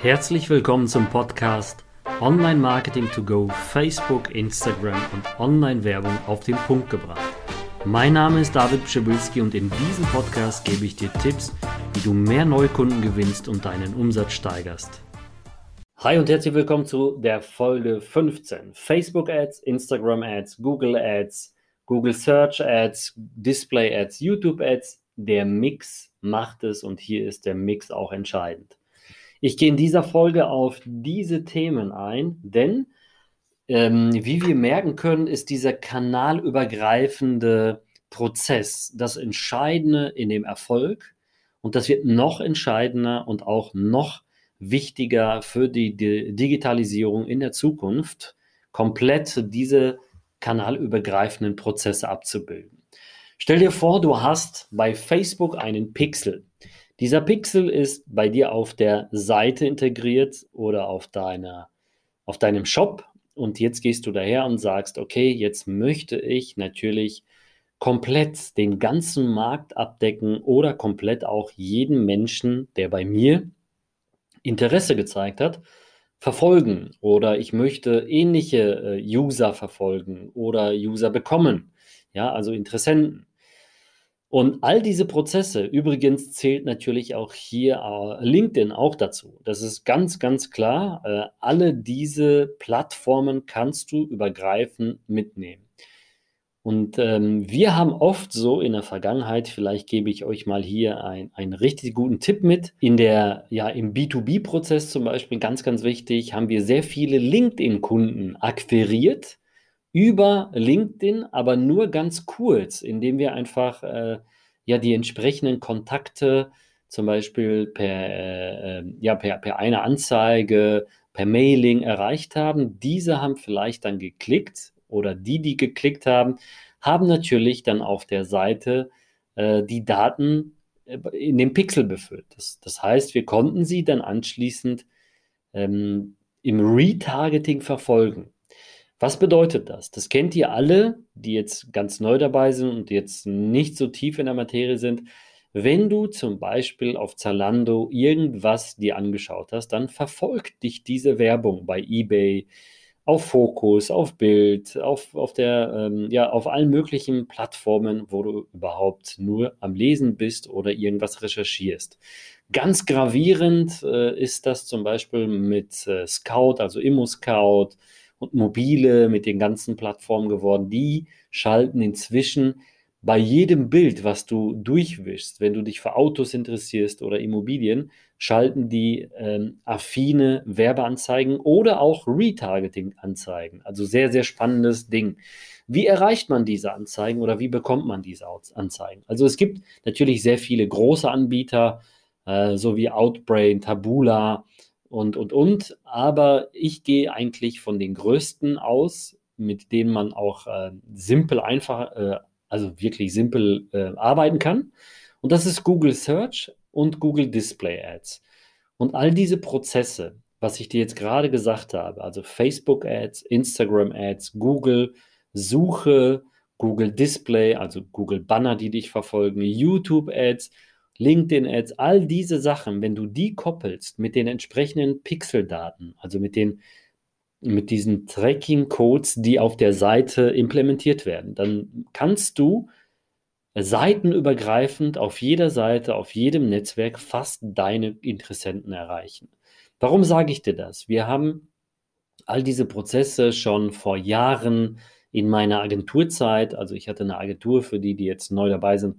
Herzlich willkommen zum Podcast Online Marketing to Go, Facebook, Instagram und Online-Werbung auf den Punkt gebracht. Mein Name ist David Pschibilski und in diesem Podcast gebe ich dir Tipps, wie du mehr Neukunden gewinnst und deinen Umsatz steigerst. Hi und herzlich willkommen zu der Folge 15. Facebook Ads, Instagram Ads, Google Ads, Google Search Ads, Display Ads, YouTube Ads. Der Mix macht es und hier ist der Mix auch entscheidend. Ich gehe in dieser Folge auf diese Themen ein, denn ähm, wie wir merken können, ist dieser kanalübergreifende Prozess das Entscheidende in dem Erfolg und das wird noch entscheidender und auch noch wichtiger für die, die Digitalisierung in der Zukunft, komplett diese kanalübergreifenden Prozesse abzubilden. Stell dir vor, du hast bei Facebook einen Pixel. Dieser Pixel ist bei dir auf der Seite integriert oder auf, deiner, auf deinem Shop. Und jetzt gehst du daher und sagst, okay, jetzt möchte ich natürlich komplett den ganzen Markt abdecken oder komplett auch jeden Menschen, der bei mir Interesse gezeigt hat, verfolgen. Oder ich möchte ähnliche äh, User verfolgen oder User bekommen. Ja, also Interessenten. Und all diese Prozesse, übrigens zählt natürlich auch hier äh, LinkedIn auch dazu. Das ist ganz, ganz klar. Äh, alle diese Plattformen kannst du übergreifend mitnehmen. Und ähm, wir haben oft so in der Vergangenheit, vielleicht gebe ich euch mal hier ein, einen richtig guten Tipp mit. In der, ja, im B2B-Prozess zum Beispiel, ganz, ganz wichtig, haben wir sehr viele LinkedIn-Kunden akquiriert über LinkedIn, aber nur ganz kurz, indem wir einfach äh, ja die entsprechenden Kontakte zum Beispiel per, äh, ja, per, per eine Anzeige, per Mailing erreicht haben. Diese haben vielleicht dann geklickt oder die, die geklickt haben, haben natürlich dann auf der Seite äh, die Daten äh, in dem Pixel befüllt. Das, das heißt, wir konnten sie dann anschließend ähm, im Retargeting verfolgen. Was bedeutet das? Das kennt ihr alle, die jetzt ganz neu dabei sind und jetzt nicht so tief in der Materie sind. Wenn du zum Beispiel auf Zalando irgendwas dir angeschaut hast, dann verfolgt dich diese Werbung bei eBay, auf Fokus, auf Bild, auf, auf, der, ähm, ja, auf allen möglichen Plattformen, wo du überhaupt nur am Lesen bist oder irgendwas recherchierst. Ganz gravierend äh, ist das zum Beispiel mit äh, Scout, also Immo-Scout, und mobile mit den ganzen Plattformen geworden. Die schalten inzwischen bei jedem Bild, was du durchwischst, wenn du dich für Autos interessierst oder Immobilien, schalten die ähm, affine Werbeanzeigen oder auch Retargeting-Anzeigen. Also sehr, sehr spannendes Ding. Wie erreicht man diese Anzeigen oder wie bekommt man diese Anzeigen? Also es gibt natürlich sehr viele große Anbieter, äh, so wie Outbrain, Tabula, und, und, und. Aber ich gehe eigentlich von den größten aus, mit denen man auch äh, simpel einfach, äh, also wirklich simpel äh, arbeiten kann. Und das ist Google Search und Google Display Ads. Und all diese Prozesse, was ich dir jetzt gerade gesagt habe, also Facebook Ads, Instagram Ads, Google Suche, Google Display, also Google Banner, die dich verfolgen, YouTube Ads, LinkedIn-Ads, all diese Sachen, wenn du die koppelst mit den entsprechenden Pixeldaten, also mit den mit diesen Tracking-Codes, die auf der Seite implementiert werden, dann kannst du seitenübergreifend auf jeder Seite, auf jedem Netzwerk fast deine Interessenten erreichen. Warum sage ich dir das? Wir haben all diese Prozesse schon vor Jahren in meiner Agenturzeit, also ich hatte eine Agentur für die, die jetzt neu dabei sind,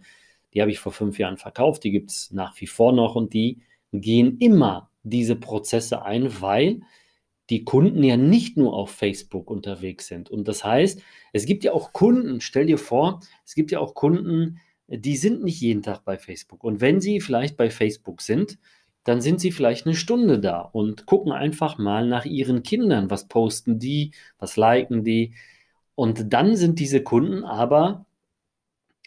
die habe ich vor fünf Jahren verkauft, die gibt es nach wie vor noch und die gehen immer diese Prozesse ein, weil die Kunden ja nicht nur auf Facebook unterwegs sind. Und das heißt, es gibt ja auch Kunden, stell dir vor, es gibt ja auch Kunden, die sind nicht jeden Tag bei Facebook. Und wenn sie vielleicht bei Facebook sind, dann sind sie vielleicht eine Stunde da und gucken einfach mal nach ihren Kindern, was posten die, was liken die. Und dann sind diese Kunden aber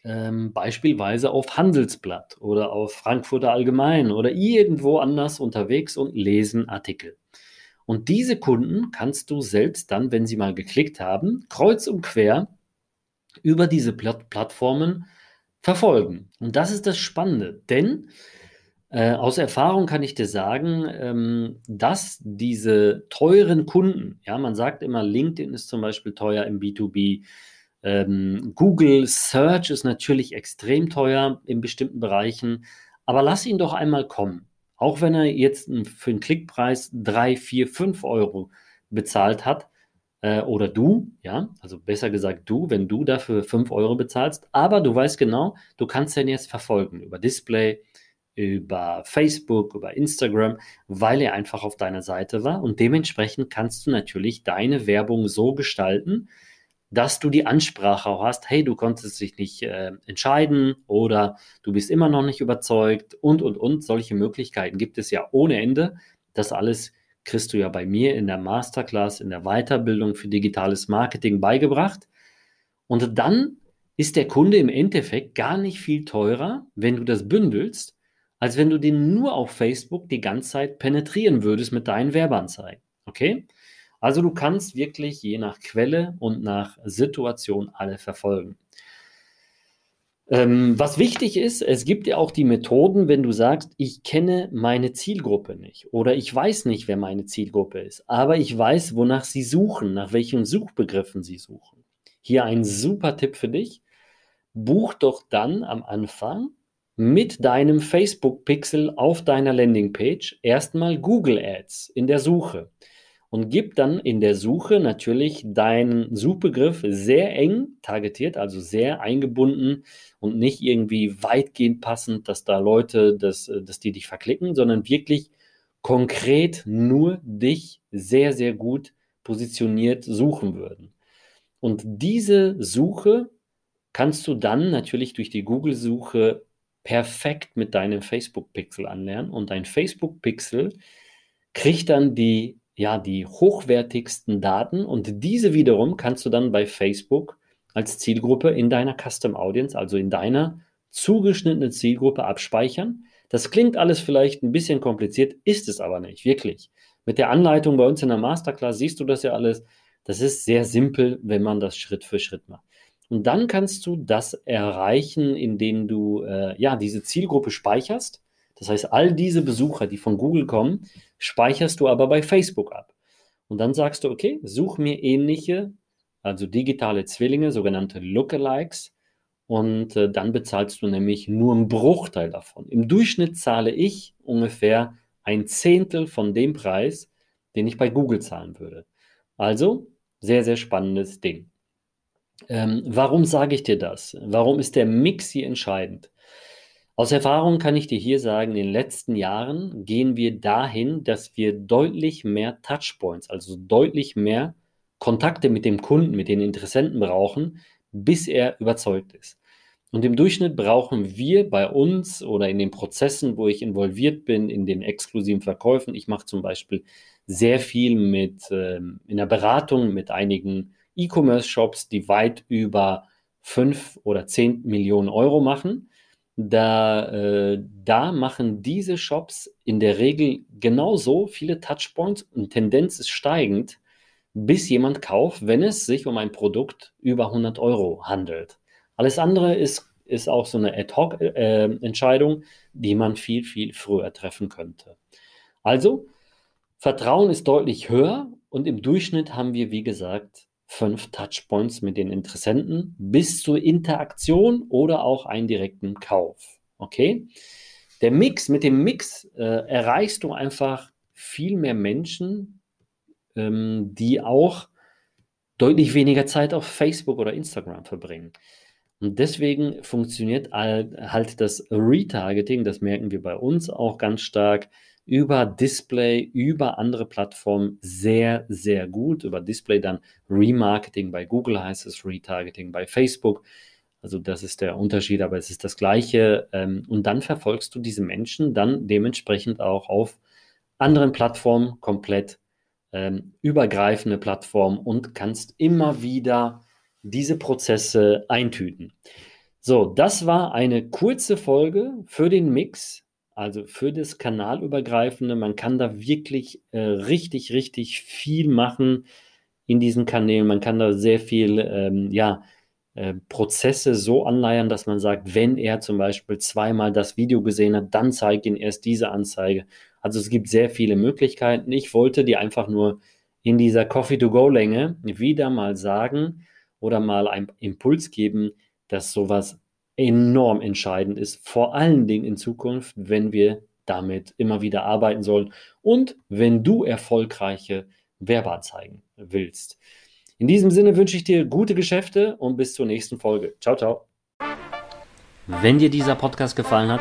ähm, beispielsweise auf Handelsblatt oder auf Frankfurter Allgemein oder irgendwo anders unterwegs und lesen Artikel. Und diese Kunden kannst du selbst dann, wenn sie mal geklickt haben, kreuz und quer über diese Platt Plattformen verfolgen. Und das ist das Spannende, denn Äh, aus Erfahrung kann ich dir sagen, ähm, dass diese teuren Kunden, ja, man sagt immer, LinkedIn ist zum Beispiel teuer im B2B, ähm, Google Search ist natürlich extrem teuer in bestimmten Bereichen, aber lass ihn doch einmal kommen. Auch wenn er jetzt für einen Klickpreis 3, 4, 5 Euro bezahlt hat, äh, oder du, ja, also besser gesagt du, wenn du dafür 5 Euro bezahlst, aber du weißt genau, du kannst den jetzt verfolgen über Display, über Facebook, über Instagram, weil er einfach auf deiner Seite war und dementsprechend kannst du natürlich deine Werbung so gestalten, dass du die Ansprache auch hast, hey, du konntest dich nicht äh, entscheiden oder du bist immer noch nicht überzeugt und, und, und. Solche Möglichkeiten gibt es ja ohne Ende. Das alles kriegst du ja bei mir in der Masterclass, in der Weiterbildung für digitales Marketing beigebracht. Und dann ist der Kunde im Endeffekt gar nicht viel teurer, wenn du das bündelst, als wenn du den nur auf Facebook die ganze Zeit penetrieren würdest mit deinen Werbeanzeigen. Okay? Also du kannst wirklich je nach Quelle und nach Situation alle verfolgen. Ähm, was wichtig ist, es gibt ja auch die Methoden, wenn du sagst, ich kenne meine Zielgruppe nicht oder ich weiß nicht, wer meine Zielgruppe ist, aber ich weiß, wonach sie suchen, nach welchen Suchbegriffen sie suchen. Hier ein super Tipp für dich. Buch doch dann am Anfang mit deinem Facebook-Pixel auf deiner Landingpage erstmal Google Ads in der Suche und gib dann in der Suche natürlich deinen Suchbegriff sehr eng targetiert, also sehr eingebunden und nicht irgendwie weitgehend passend, dass da Leute, dass, dass die dich verklicken, sondern wirklich konkret nur dich sehr, sehr gut positioniert suchen würden. Und diese Suche kannst du dann natürlich durch die Google-Suche perfekt mit deinem Facebook-Pixel anlernen und dein Facebook-Pixel kriegt dann die ja, die hochwertigsten Daten und diese wiederum kannst du dann bei Facebook als Zielgruppe in deiner Custom Audience, also in deiner zugeschnittenen Zielgruppe abspeichern. Das klingt alles vielleicht ein bisschen kompliziert, ist es aber nicht, wirklich. Mit der Anleitung bei uns in der Masterclass siehst du das ja alles. Das ist sehr simpel, wenn man das Schritt für Schritt macht. Und dann kannst du das erreichen, indem du äh, ja diese Zielgruppe speicherst das heißt, all diese Besucher, die von Google kommen, speicherst du aber bei Facebook ab. Und dann sagst du, okay, such mir ähnliche, also digitale Zwillinge, sogenannte Lookalikes, und äh, dann bezahlst du nämlich nur einen Bruchteil davon. Im Durchschnitt zahle ich ungefähr ein Zehntel von dem Preis, den ich bei Google zahlen würde. Also, sehr, sehr spannendes Ding. Ähm, warum sage ich dir das? Warum ist der Mix hier entscheidend? Aus Erfahrung kann ich dir hier sagen, in den letzten Jahren gehen wir dahin, dass wir deutlich mehr Touchpoints, also deutlich mehr Kontakte mit dem Kunden, mit den Interessenten brauchen, bis er überzeugt ist. Und im Durchschnitt brauchen wir bei uns oder in den Prozessen, wo ich involviert bin, in den exklusiven Verkäufen, ich mache zum Beispiel sehr viel mit ähm, in der Beratung mit einigen E-Commerce-Shops, die weit über fünf oder zehn Millionen Euro machen da, äh, da machen diese Shops in der Regel genauso viele Touchpoints und Tendenz ist steigend, bis jemand kauft, wenn es sich um ein Produkt über 100 Euro handelt. Alles andere ist, ist auch so eine Ad-Hoc-Entscheidung, äh, die man viel, viel früher treffen könnte. Also, Vertrauen ist deutlich höher und im Durchschnitt haben wir, wie gesagt, fünf Touchpoints mit den Interessenten bis zur Interaktion oder auch einen direkten Kauf. Okay? Der Mix, mit dem Mix äh, erreichst du einfach viel mehr Menschen, ähm, die auch deutlich weniger Zeit auf Facebook oder Instagram verbringen. Und deswegen funktioniert halt das Retargeting, das merken wir bei uns auch ganz stark, über Display, über andere Plattformen sehr, sehr gut. Über Display dann Remarketing bei Google heißt es, Retargeting bei Facebook. Also das ist der Unterschied, aber es ist das gleiche. Ähm, und dann verfolgst du diese Menschen dann dementsprechend auch auf anderen Plattformen komplett ähm, übergreifende Plattformen und kannst immer wieder diese Prozesse eintüten. So, das war eine kurze Folge für den Mix also für das Kanalübergreifende, man kann da wirklich äh, richtig, richtig viel machen in diesen Kanälen. Man kann da sehr viel, ähm, ja, äh, Prozesse so anleiern, dass man sagt, wenn er zum Beispiel zweimal das Video gesehen hat, dann zeigt ihn erst diese Anzeige. Also es gibt sehr viele Möglichkeiten. Ich wollte dir einfach nur in dieser Coffee-to-Go-Länge wieder mal sagen oder mal einen Impuls geben, dass sowas enorm entscheidend ist, vor allen Dingen in Zukunft, wenn wir damit immer wieder arbeiten sollen und wenn du erfolgreiche Werbeanzeigen willst. In diesem Sinne wünsche ich dir gute Geschäfte und bis zur nächsten Folge. Ciao, ciao. Wenn dir dieser Podcast gefallen hat,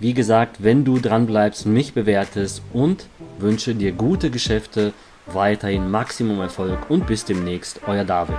wie gesagt, wenn du dran bleibst, mich bewertest und wünsche dir gute Geschäfte, weiterhin Maximum Erfolg und bis demnächst, euer David.